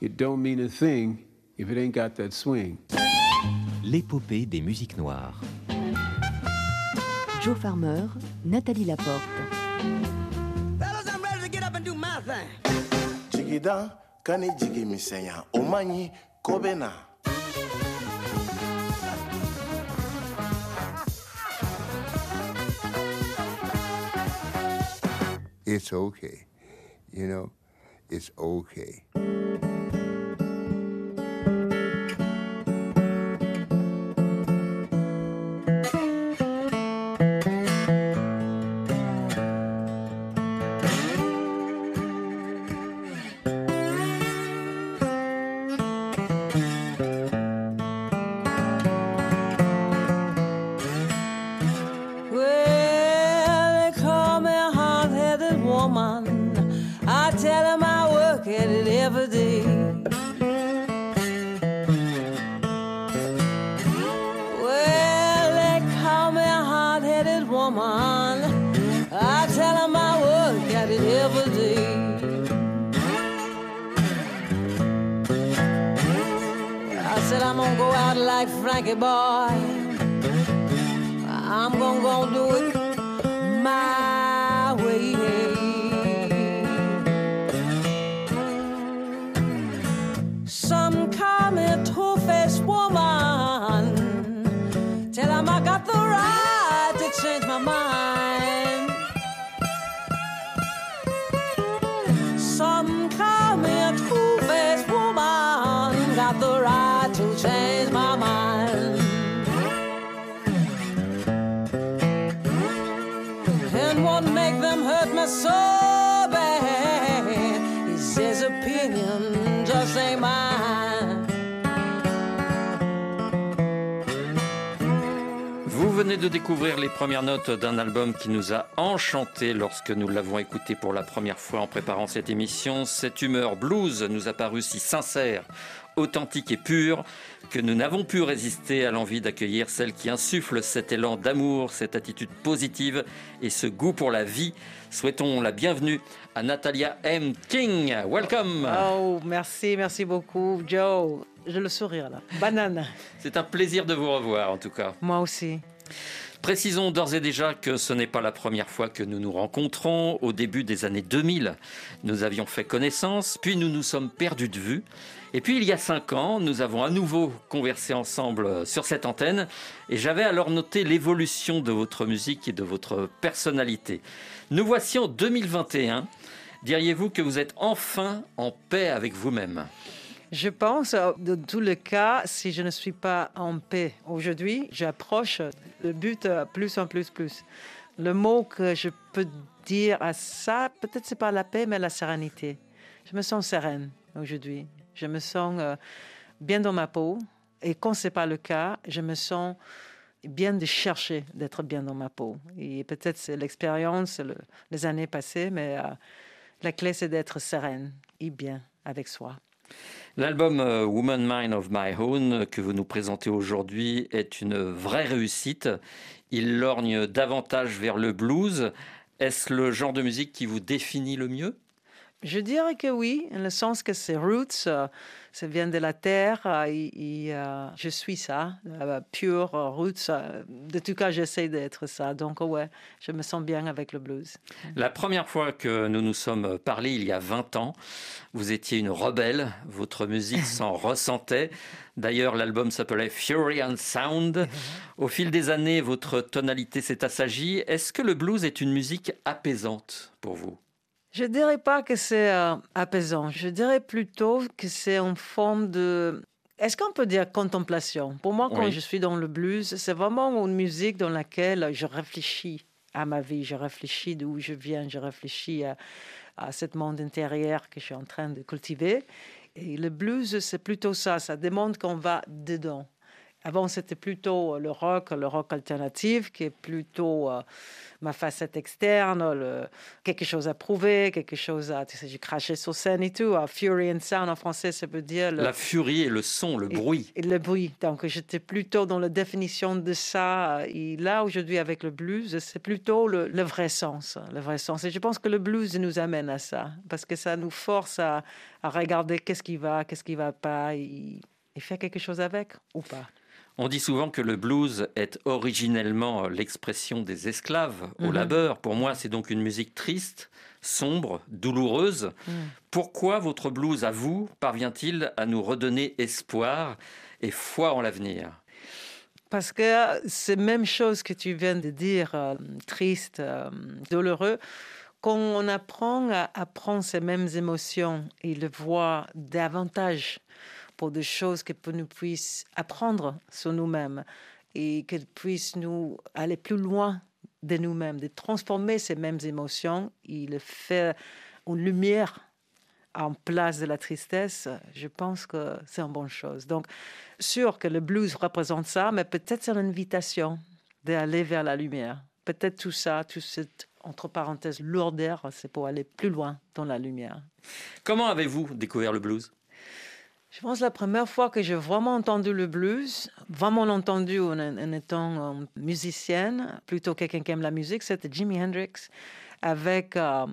it don't mean a thing if it ain't got that swing. L'épopée des musiques noires. Joe Farmer, Nathalie Laporte. Fellas, I'm ready to get up and do my thing. jigida kani jigi misɛnya o man ɲi ko bɛ na it's okay. You know, it's okay. Boy. Vous venez de découvrir les premières notes d'un album qui nous a enchantés lorsque nous l'avons écouté pour la première fois en préparant cette émission. Cette humeur blues nous a paru si sincère, authentique et pure que nous n'avons pu résister à l'envie d'accueillir celle qui insuffle cet élan d'amour, cette attitude positive et ce goût pour la vie. Souhaitons la bienvenue à Natalia M. King. Welcome. Oh, merci, merci beaucoup, Joe. Je le sourire là. Banane. C'est un plaisir de vous revoir en tout cas. Moi aussi. Précisons d'ores et déjà que ce n'est pas la première fois que nous nous rencontrons. Au début des années 2000, nous avions fait connaissance, puis nous nous sommes perdus de vue. Et puis il y a cinq ans, nous avons à nouveau conversé ensemble sur cette antenne, et j'avais alors noté l'évolution de votre musique et de votre personnalité. Nous voici en 2021. Diriez-vous que vous êtes enfin en paix avec vous-même? Je pense, euh, de tous les cas, si je ne suis pas en paix aujourd'hui, j'approche le but euh, plus en plus, plus. Le mot que je peux dire à ça, peut-être c'est pas la paix, mais la sérénité. Je me sens sereine aujourd'hui. Je me sens euh, bien dans ma peau. Et quand c'est pas le cas, je me sens bien de chercher d'être bien dans ma peau. Et peut-être c'est l'expérience, le- les années passées, mais la clé c'est d'être sereine et bien avec soi. L'album euh, Woman Mind of My Own que vous nous présentez aujourd'hui est une vraie réussite. Il lorgne davantage vers le blues. Est-ce le genre de musique qui vous définit le mieux? Je dirais que oui, en le sens que c'est roots, euh, ça vient de la terre, euh, et, euh, je suis ça, pure roots. de tout cas, j'essaie d'être ça. Donc, ouais, je me sens bien avec le blues. La première fois que nous nous sommes parlé, il y a 20 ans, vous étiez une rebelle, votre musique s'en ressentait. D'ailleurs, l'album s'appelait Fury and Sound. Au fil des années, votre tonalité s'est assagie. Est-ce que le blues est une musique apaisante pour vous? Je dirais pas que c'est euh, apaisant. Je dirais plutôt que c'est en forme de. Est-ce qu'on peut dire contemplation? Pour moi, quand Oui. je suis dans le blues, c'est vraiment une musique dans laquelle je réfléchis à ma vie, je réfléchis d'où je viens, je réfléchis à, à ce monde intérieur que je suis en train de cultiver. Et le blues, c'est plutôt ça. Ça demande qu'on va dedans. Avant, c'était plutôt le rock, le rock alternatif, qui est plutôt euh, ma facette externe, le, quelque chose à prouver, quelque chose à. Tu sais, j'ai craché sur scène et tout. Uh, fury and sound en français, ça veut dire. Le, La furie et le son, le bruit. et le bruit. Donc, j'étais plutôt dans la définition de ça. Et là, aujourd'hui, avec le blues, c'est plutôt le, le vrai sens. Le vrai sens. Et je pense que le blues nous amène à ça, parce que ça nous force à, à regarder qu'est-ce qui va, qu'est-ce qui va pas, et, et faire quelque chose avec ou pas. On dit souvent que le blues est originellement l'expression des esclaves au Mhm. labeur. Pour moi, c'est donc une musique triste, sombre, douloureuse. Mm. Pourquoi votre blues, à vous, parvient-il à nous redonner espoir et foi en l'avenir? Parce que c'est même chose que tu viens de dire, euh, triste, euh, douloureux. Quand on apprend à, à prendre ces mêmes émotions et le voir davantage pour des choses que nous puissent apprendre sur nous-mêmes et qu'elles puissent nous aller plus loin de nous-mêmes, de transformer ces mêmes émotions et le faire en lumière en place de la tristesse, je pense que c'est une bonne chose. Donc, sûr que le blues représente ça, mais peut-être c'est une invitation d'aller vers la lumière. Peut-être tout ça, tout cette, entre parenthèses, lourdeur, c'est pour aller plus loin dans la lumière. Comment avez-vous découvert le blues? Je pense que la première fois que j'ai vraiment entendu le blues, vraiment entendu en, en étant euh, musicienne, plutôt quelqu'un qui aime la musique, c'était Jimi Hendrix avec euh,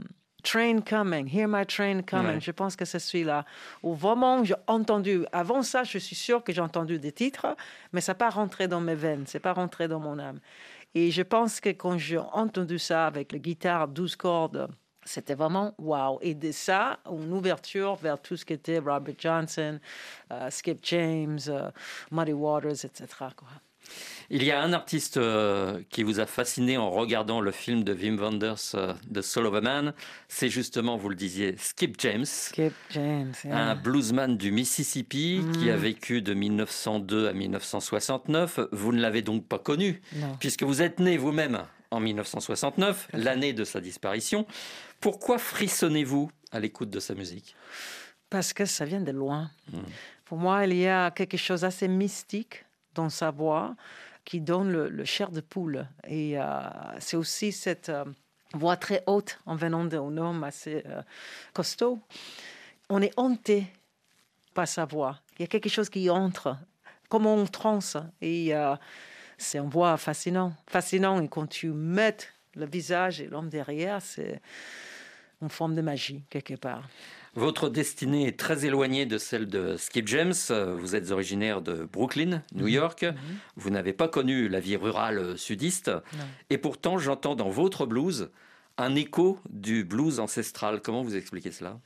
Train Coming, Hear My Train Coming. Ouais. Je pense que c'est celui-là où vraiment j'ai entendu. Avant ça, je suis sûre que j'ai entendu des titres, mais ça n'a pas rentré dans mes veines, c'est pas rentré dans mon âme. Et je pense que quand j'ai entendu ça avec la guitare 12 cordes, c'était vraiment wow. Et de ça, une ouverture vers tout ce qui était Robert Johnson, euh, Skip James, euh, Muddy Waters, etc. quoi. Il y a un artiste euh, qui vous a fasciné en regardant le film de Wim Wenders, The Soul of a Man. C'est justement, vous le disiez, Skip James. Skip James, yeah. Un bluesman du Mississippi qui Mm. a vécu de 1902 à 1969. Vous ne l'avez donc pas connu, Non. puisque vous êtes né vous-même en 1969, l'année de sa disparition. Pourquoi frissonnez-vous à l'écoute de sa musique? Parce que ça vient de loin. Mm. Pour moi, il y a quelque chose d'assez mystique dans sa voix qui donne le, le chair de poule. Et euh, c'est aussi cette euh, voix très haute en venant d'un homme assez euh, costaud. On est hanté par sa voix. Il y a quelque chose qui entre, comme en transe. Et c'est une voix fascinant. Fascinant. Et quand tu mets le visage et l'homme derrière, c'est une forme de magie, quelque part. Votre destinée est très éloignée de celle de Skip James. Vous êtes originaire de Brooklyn, New York. Vous n'avez pas connu la vie rurale sudiste. Et pourtant, j'entends dans votre blues un écho du blues ancestral. Comment vous expliquez cela?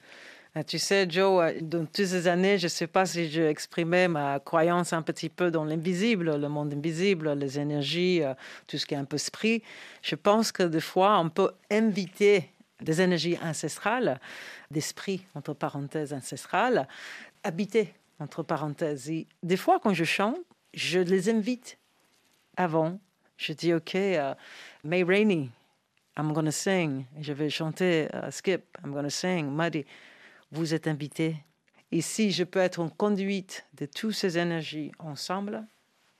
Tu sais, Joe, euh, dans toutes ces années, je ne sais pas si je exprimais ma croyance un petit peu dans l'invisible, le monde invisible, les énergies, euh, tout ce qui est un peu esprit. Je pense que des fois, on peut inviter des énergies ancestrales, d'esprit, entre parenthèses, ancestrales, habiter, entre parenthèses. Des fois, quand je chante, je les invite avant. Je dis, OK, euh, May Rainey, I'm going to sing. Je vais chanter Skip, I'm going to sing. Muddy, vous êtes invité. Et si je peux être en conduite de toutes ces énergies ensemble,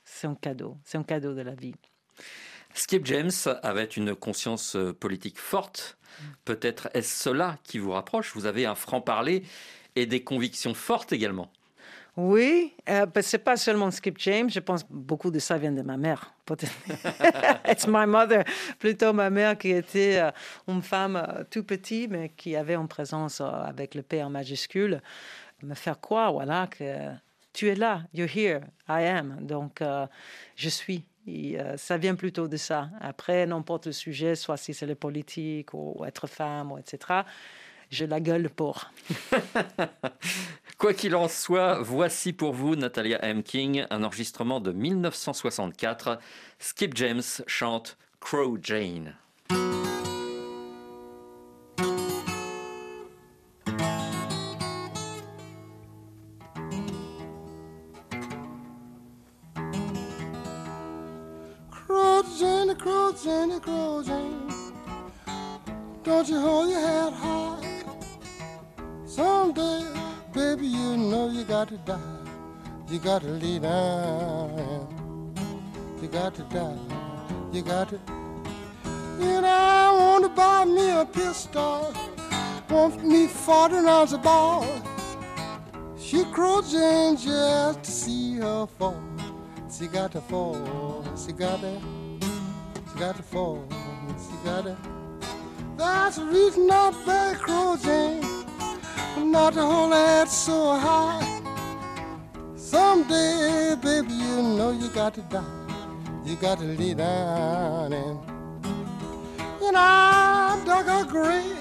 c'est un cadeau. C'est un cadeau de la vie. Skip James avait une conscience euh, politique forte. Peut-être est-ce cela qui vous rapproche? Vous avez un franc-parler et des convictions fortes également. Oui, euh, ben, c'est pas seulement Skip James. Je pense beaucoup de ça vient de ma mère. It's my mother. Plutôt ma mère qui était euh, une femme euh, tout petite, mais qui avait une présence euh, avec le P en majuscule. Me faire croire, voilà, que tu es là, you're here, I am. Donc, je suis. Et, euh, ça vient plutôt de ça. Après, n'importe le sujet, soit si c'est le politique ou être femme, ou etc., je la gueule pour. Quoi qu'il en soit, voici pour vous, Natalia M. King, un enregistrement de 1964. Skip James chante Crow Jane. You got to lay down You got to die. You got to. And I want to buy me a pistol. Want me 40 rounds of ball. She crouching just to see her fall. She got to fall. She got to. She got to fall. She got to. That's the reason I'm beg crouching. Not to hold that so high. Someday, baby, you know you got to die. You got to lay down and. And I dug a grave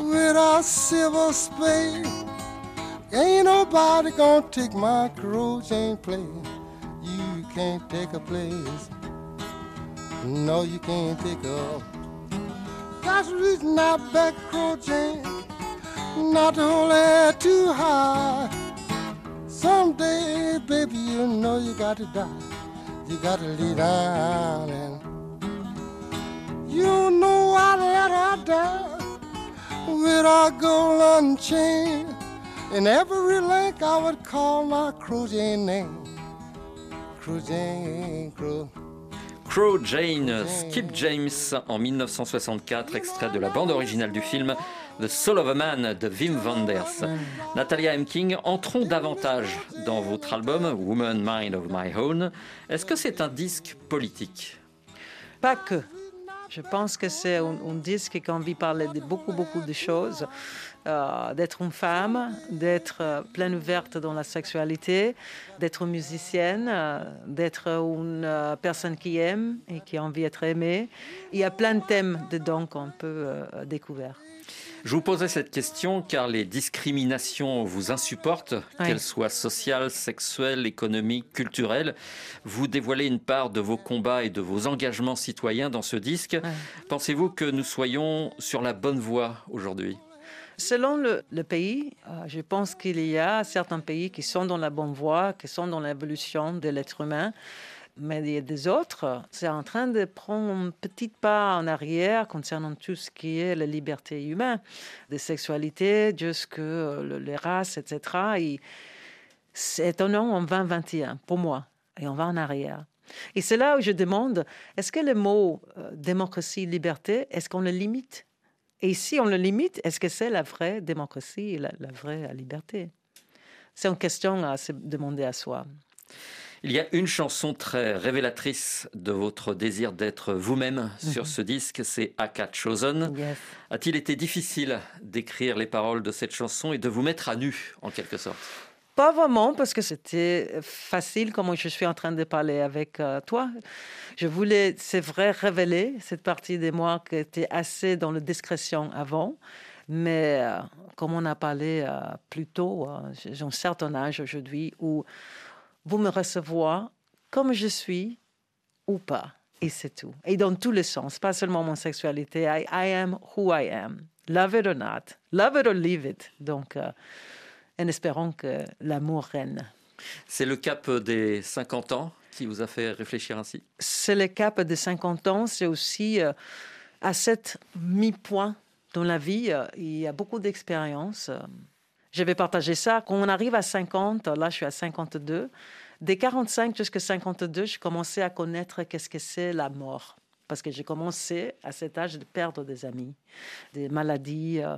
with a silver spade. Ain't nobody gonna take my crocheting place. You can't take a place. No, you can't take a. That's the reason I back crocheting. Not to hold it too high. Someday, baby, you know you got to die. You got to lay down and. You know I let her down with a golden chain. In every link I would call my cruising name. Cruising, cruise. Crow Jane, Skip James en 1964, extrait de la bande originale du film The Soul of a Man de Wim Wenders. Natalia M. King, entrons davantage dans votre album Woman Mind of My Own. Est-ce que c'est un disque politique? Pas que. Je pense que c'est un, disque qui a envie de parler de beaucoup, beaucoup de choses. Euh, d'être une femme, d'être euh, pleine ouverte dans la sexualité, d'être musicienne, euh, d'être une personne qui aime et qui a envie d'être aimée. Il y a plein de thèmes dedans qu'on peut découvrir. Je vous posais cette question car les discriminations vous insupportent, qu'elles soient sociales, sexuelles, économiques, culturelles. Vous dévoilez une part de vos combats et de vos engagements citoyens dans ce disque. Pensez-vous que nous soyons sur la bonne voie aujourd'hui? Selon le, le pays, euh, je pense qu'il y a certains pays qui sont dans la bonne voie, qui sont dans l'évolution de l'être humain. Mais des autres, c'est en train de prendre un petit pas en arrière concernant tout ce qui est la liberté humaine, des sexualités, jusque le- les races, etc. Et c'est étonnant en 2021, pour moi, et on va en arrière. Et c'est là où je demande, est-ce que le mot euh, démocratie, liberté, est-ce qu'on le limite? Et si on le limite, est-ce que c'est la vraie démocratie la vraie liberté? C'est une question à se demander à soi. Il y a une chanson très révélatrice de votre désir d'être vous-même sur Mhm. ce disque, c'est Aka Chosen. Yes. A-t-il été difficile d'écrire les paroles de cette chanson et de vous mettre à nu, en quelque sorte? Pas vraiment, parce que c'était facile, comme je suis en train de parler avec euh, toi. Je voulais, c'est vrai, révéler cette partie de moi qui était assez dans la discrétion avant. Mais euh, comme on a parlé euh, plus tôt, euh, j'ai un certain âge aujourd'hui où vous me recevez comme je suis ou pas. Et c'est tout. Et dans tous les sens, pas seulement mon sexualité. I, I am who I am. Love it or not. Love it or leave it. Donc, euh, en espérant que l'amour règne. C'est le cap des 50 ans qui vous a fait réfléchir ainsi? C'est le cap de 50 ans, c'est aussi euh, à cette mi-point dans la vie, euh, il y a beaucoup d'expériences. Je vais partager ça. Quand on arrive à 50, là je suis à 52, des 45 jusqu'à 52, je commençais à connaître qu'est-ce que c'est la mort. Parce que j'ai commencé à cet âge de perdre des amis, des maladies, euh,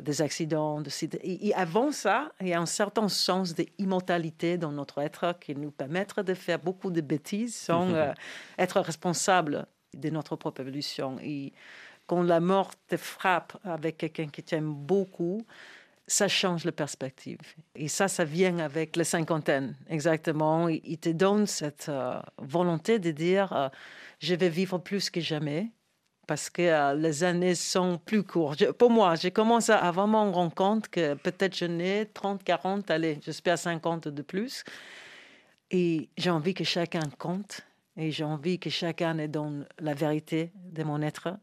des accidents. De... Et, et avant ça, il y a un certain sens d'immortalité dans notre être qui nous permet de faire beaucoup de bêtises sans euh, être responsable de notre propre évolution. Et quand la mort te frappe avec quelqu'un qui t'aime beaucoup, ça change la perspective. Et ça, ça vient avec la cinquantaine, exactement. Il te donne cette euh, volonté de dire, euh, je vais vivre plus que jamais parce que euh, les années sont plus courtes. Pour moi, j'ai commencé à vraiment me rendre compte que peut-être je n'ai 30, 40, allez, j'espère 50 de plus. Et j'ai envie que chacun compte et j'ai envie que chacun ait dans la vérité de mon être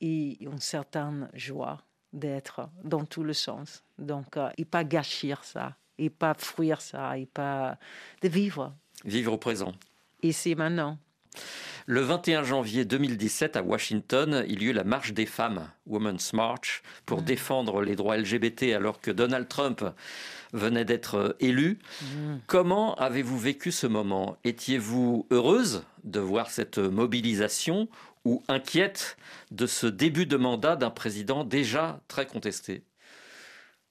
et une certaine joie d'être dans tout le sens. Donc, euh, et pas gâcher ça, et pas fuir ça, et pas de vivre Vivre au présent. ici maintenant. Le 21 janvier 2017, à Washington, il y eut la marche des femmes, Women's March, pour Mm. défendre les droits LGBT alors que Donald Trump venait d'être euh, élu. Mm. Comment avez-vous vécu ce moment? Étiez-vous heureuse de voir cette mobilisation ou inquiète de ce début de mandat d'un président déjà très contesté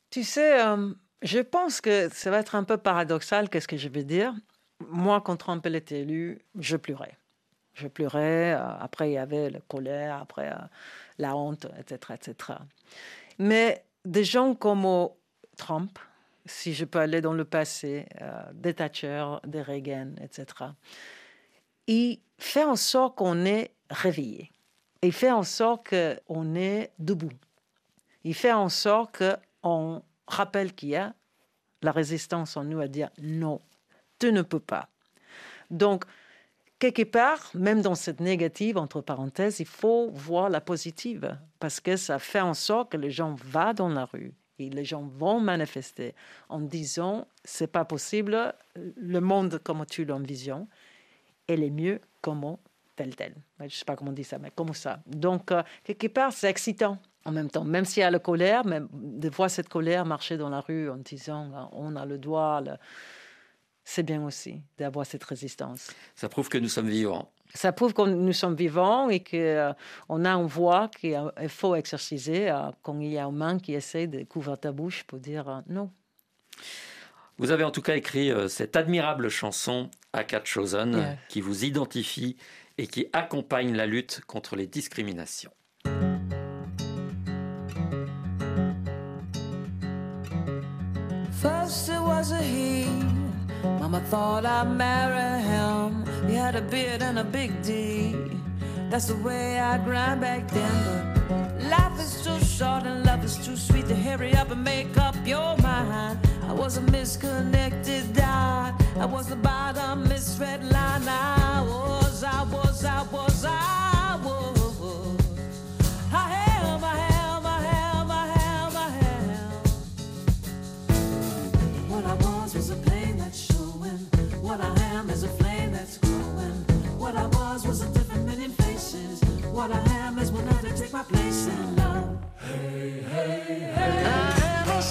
Tu sais, euh, je pense que ça va être un peu paradoxal, qu'est-ce que je vais dire. Moi, quand Trump était élu, je pleurais. Je pleurais. euh, après, il y avait la colère, après euh, la honte, etc., etc. Mais des gens comme Trump, si je peux aller dans le passé, des Thatcher, des Reagan, etc., il fait en sorte qu'on est réveillé. Il fait en sorte qu'on est debout. Il fait en sorte qu'on rappelle qu'il y a la résistance en nous à dire non, tu ne peux pas. Donc, quelque part, même dans cette négative, entre parenthèses, il faut voir la positive parce que ça fait en sorte que les gens vont dans la rue et les gens vont manifester en disant c'est pas possible, le monde comme tu l'envisionnes, elle est mieux comme tel tel. Je ne sais pas comment on dit ça, mais comme ça? Donc, euh, quelque part, c'est excitant en même temps. Même s'il y a la colère, même de voir cette colère marcher dans la rue en disant euh, on a le le- c'est bien aussi d'avoir cette résistance. Ça prouve que nous sommes vivants. Ça prouve que nous sommes vivants et qu'on a une voix qu'il faut exerciser euh, quand il y a une main qui essaie de couvrir ta bouche pour dire euh, non. Vous avez en tout cas écrit euh, cette admirable chanson Got Chosen Yes. qui vous identifie et qui accompagne la lutte contre les discriminations. First it was a he. Mama thought I'd marry him. He had a beard and a big D. That's the way I grind back then. But life is too short and love is too sweet to hurry up and make up your mind. I was a misconnected dot. I was the bottom misread line. I was, I was, I was, I was. I am, I am, I am, I am, I am. What I was was a pain that's showing. What I am is a flame that's growing. What I was was a different million faces. What I am is one to take my place in love. Hey, hey, hey. I am a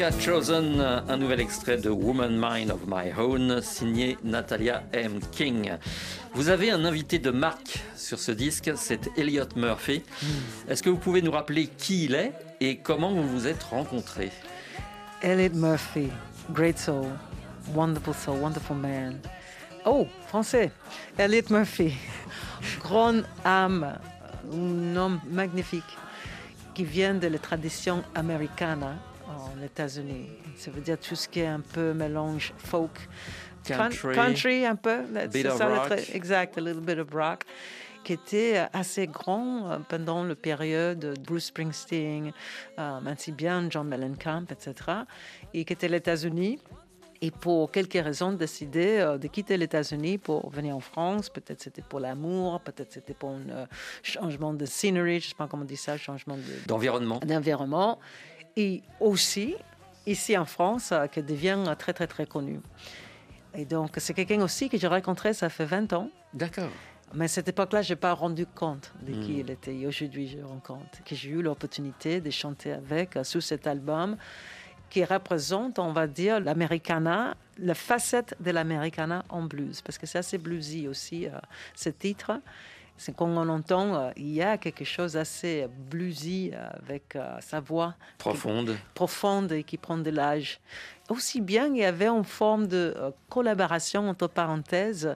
am. Aka Chosen, un nouvel extrait de Woman Mind of My Own, signé Natalia M. King. Vous avez un invité de marque sur ce disque, c'est Elliot Murphy. Est-ce que vous pouvez nous rappeler qui il est et comment vous vous êtes rencontrés? Elliot Murphy, great soul, wonderful soul, wonderful man. Oh, français. Elliot Murphy, grande âme, un homme magnifique qui vient de la tradition américaine aux États-Unis. Ça veut dire tout ce qui est un peu mélange folk, Coun- Country, country un peu. bit of ça le rock. trait- exact, a little bit of rock qui était euh, assez grand euh, pendant la période de Bruce Springsteen, euh, ainsi bien John Mellencamp, etc., et qui était aux États-Unis. Et pour quelques raisons, décidé euh, de quitter les États-Unis pour venir en France. Peut-être c'était pour l'amour, peut-être c'était pour un euh, changement de scenery, je ne sais pas comment on dit ça, changement de, D'environnement d'environnement. Et aussi, ici en France, euh, qui devient euh, très, très, très connu. Et donc, c'est quelqu'un aussi que j'ai rencontré, ça fait 20 ans. D'accord. Mais à cette époque-là, je n'ai pas rendu compte de qui Hmm. il était. Et aujourd'hui, je rends compte que j'ai eu l'opportunité de chanter avec euh, sous cet album qui représente, on va dire, l'americana, la facette de l'americana en blues. Parce que c'est assez bluesy aussi, euh, ce titre. C'est quand on entend, euh, il y a quelque chose assez bluesy avec euh, sa voix Profonde. profonde et qui prend de l'âge. Aussi bien, il y avait une forme de euh, collaboration entre parenthèses,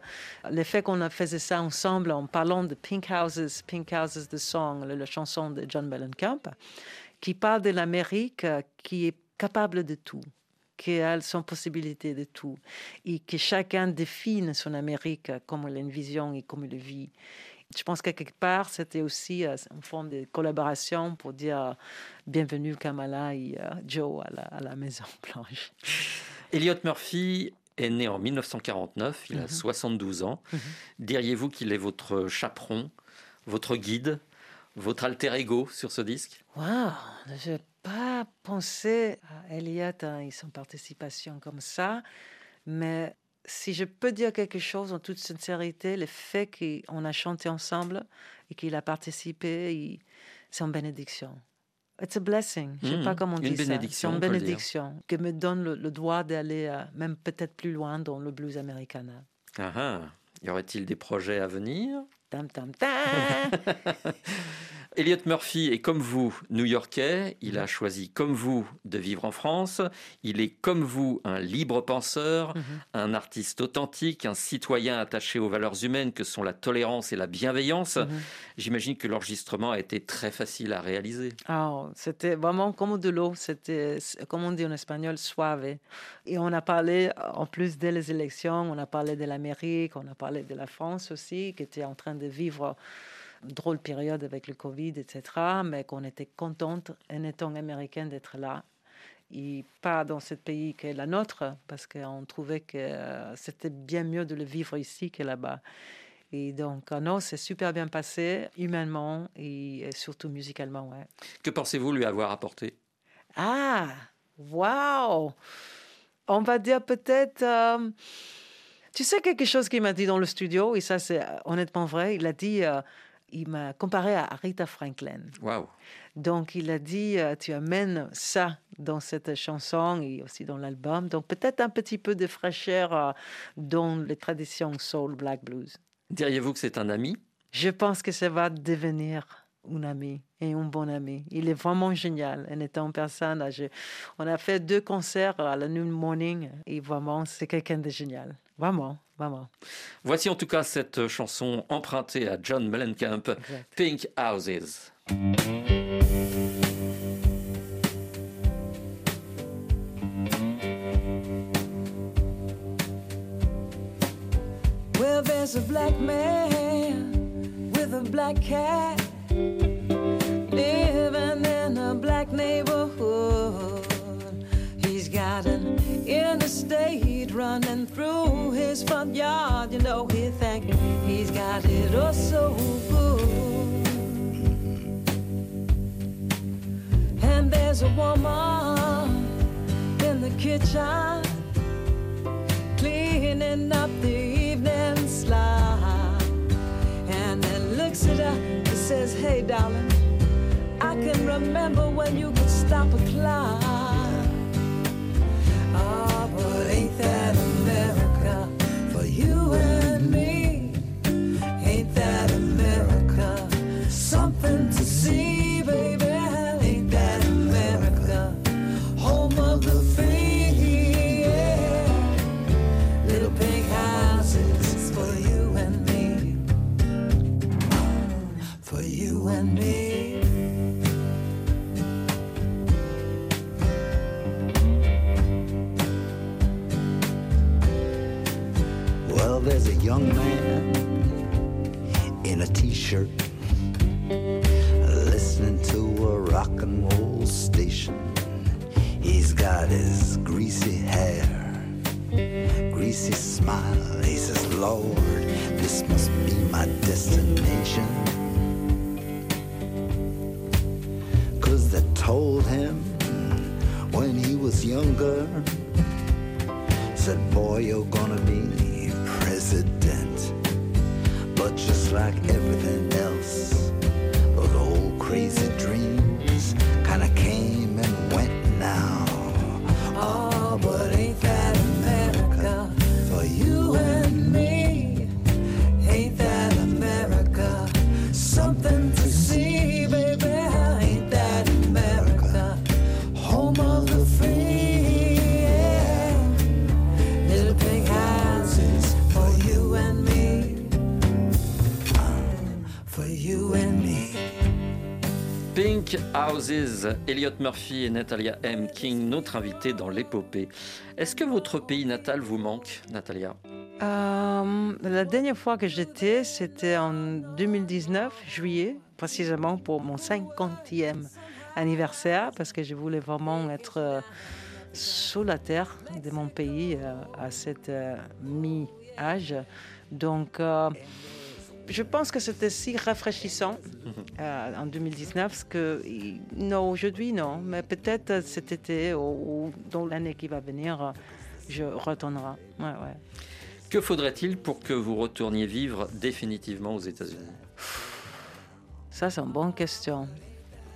le fait qu'on a faisait ça ensemble en parlant de Pink Houses, Pink Houses, the song, la, chanson de John Mellencamp, qui parle de l'Amérique euh, qui est capable de tout qui a son possibilité de tout et que chacun définit son Amérique comme il vision et comme il le vit. Je pense que quelque part, c'était aussi euh, une forme de collaboration pour dire euh, bienvenue Kamala et euh, Joe à la, à la Maison Blanche. Elliot Murphy est né en 1949, il a Mhm. 72 ans. Diriez-vous qu'il est votre chaperon, votre guide, votre alter ego sur ce disque? Waouh, je n'ai pas pensé à Elliot et son participation comme ça, mais si je peux dire quelque chose en toute sincérité, le fait qu'on a chanté ensemble et qu'il a participé, c'est une bénédiction. It's a blessing. Je ne sais Mhm, pas comment on dit ça. C'est une bénédiction qui me donne le, le droit d'aller euh, même peut-être plus loin dans le blues américain. Ah ah. Y aurait-il des projets à venir? Tam, tam, tam. Elliot Murphy est comme vous new-yorkais, il a choisi comme vous de vivre en France, il est comme vous un libre penseur, Mhm. un artiste authentique, un citoyen attaché aux valeurs humaines que sont la tolérance et la bienveillance. Mhm. J'imagine que l'enregistrement a été très facile à réaliser. Ah, c'était vraiment comme de l'eau, c'était, comme on dit en espagnol, suave. Et on a parlé, en plus dès les élections, on a parlé de l'Amérique, on a parlé de la France aussi, qui était en train de vivre drôle période avec le Covid, etc., mais qu'on était contente, en étant américaine, d'être là. Et pas dans ce pays qui est la nôtre, parce qu'on trouvait que euh, c'était bien mieux de le vivre ici que là-bas. Et donc, euh, non, c'est super bien passé, humainement et, surtout musicalement, ouais. Que pensez-vous lui avoir apporté? Ah, waouh! On va dire peut-être. euh, tu sais quelque chose qu'il m'a dit dans le studio, et ça c'est honnêtement vrai. Il a dit, euh, il m'a comparé à Rita Franklin. Waouh Donc il a dit, euh, tu amènes ça dans cette chanson et aussi dans l'album. Donc peut-être un petit peu de fraîcheur euh, dans les traditions soul, black blues. Diriez-vous que c'est un ami? Je pense que ça va devenir un ami et un bon ami. Il est vraiment génial en étant personne. Je- on a fait deux concerts à la New Morning et vraiment, c'est quelqu'un de génial. Vraiment, vraiment. Voici en tout cas cette chanson empruntée à John Mellencamp, Exact. Pink Houses. Well, there's a black man with a black cat living in a black neighborhood. He's got an interstate running through his front yard. You know, he think he's got it all so good. And there's a woman in the kitchen cleaning up the evening slide. And then looks at her and says, Hey, darling, I can remember when you could stop a clock. That in a t-shirt listening to a rock and roll station. He's got his greasy hair, greasy smile. He says, Lord, this must be my destination. Cause they told him when he was younger said, Boy, you're gonna be like everything Houses, Elliot Murphy et Natalia M. King, notre invité dans l'épopée. Est-ce que votre pays natal vous manque, Natalia? Euh, la dernière fois que j'étais, c'était en 2019, juillet, précisément pour mon 50e anniversaire, parce que je voulais vraiment être euh, sous la terre de mon pays euh, à cette mi-âge. Donc, je pense que c'était si rafraîchissant euh, en 2019 parce que non, aujourd'hui non, mais peut-être cet été ou, ou dans l'année qui va venir, je retournerai. Ouais, ouais. Que faudrait-il pour que vous retourniez vivre définitivement aux États-Unis? Ça, c'est une bonne question.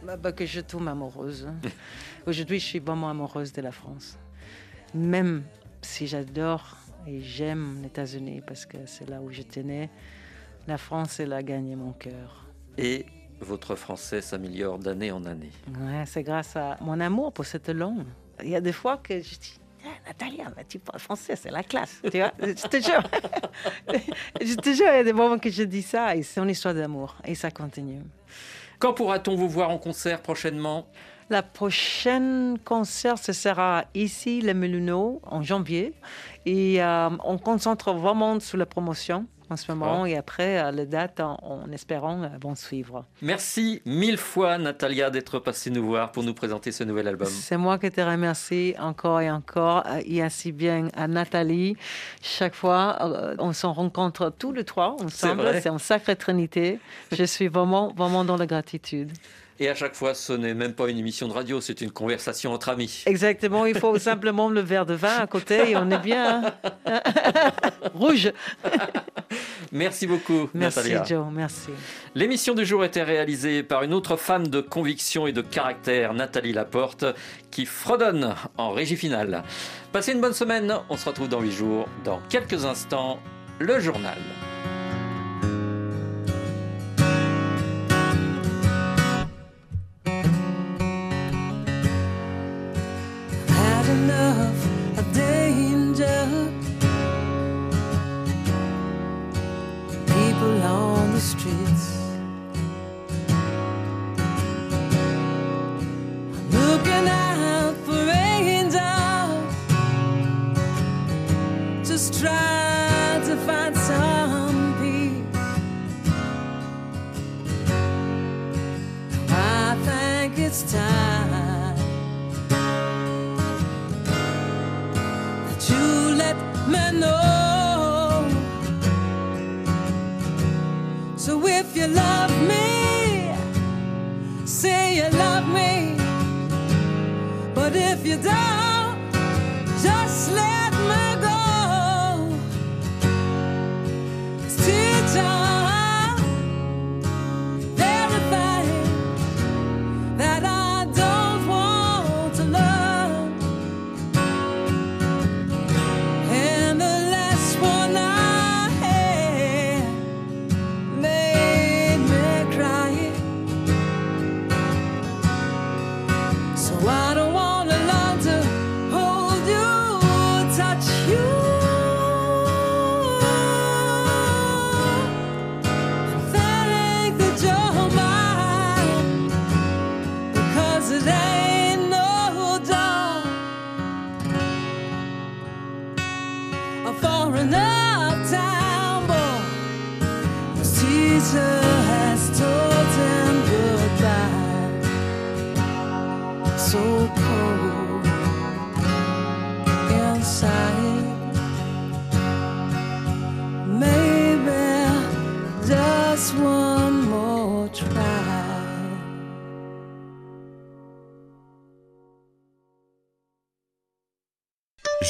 Bah, bah, que je tombe amoureuse. Aujourd'hui, je suis vraiment amoureuse de la France. Même si j'adore et j'aime les États-Unis parce que c'est là où j'étais née, la France, elle a gagné mon cœur. Et votre français s'améliore d'année en année. Ouais, c'est grâce à mon amour pour cette langue. Il y a des fois que je dis, Ah, Natalia, mais tu parles français, c'est la classe. Tu vois je te jure. je te jure, il y a des moments que je dis ça et c'est une histoire d'amour et ça continue. Quand pourra-t-on vous voir en concert prochainement? La prochaine concert, ce sera ici, les Moulineaux, en janvier. Et euh, on concentre vraiment sur la promotion en ce moment. Et après, euh, les dates, en, en espérant, euh, vont suivre. Merci mille fois, Natalia, d'être passée nous voir pour nous présenter ce nouvel album. C'est moi qui te remercie encore et encore. euh, Et ainsi bien à Nathalie. Chaque fois, euh, on se rencontre tous les trois ensemble. C'est une sacrée trinité. Je suis vraiment, vraiment dans la gratitude. Et à chaque fois, ce n'est même pas une émission de radio, c'est une conversation entre amis. Exactement, il faut simplement le verre de vin à côté et on est bien. hein. Rouge. Merci beaucoup, Merci Natalia. Joe, merci. L'émission du jour était réalisée par une autre femme de conviction et de caractère, Nathalie Laporte, qui fredonne en régie finale. Passez une bonne semaine, on se retrouve dans 8 jours. Dans quelques instants, le journal. Just trying to find some peace. I think it's time. that you let me know. So if you love me, say you love me. But if you don't,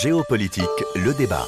Géopolitique, le débat.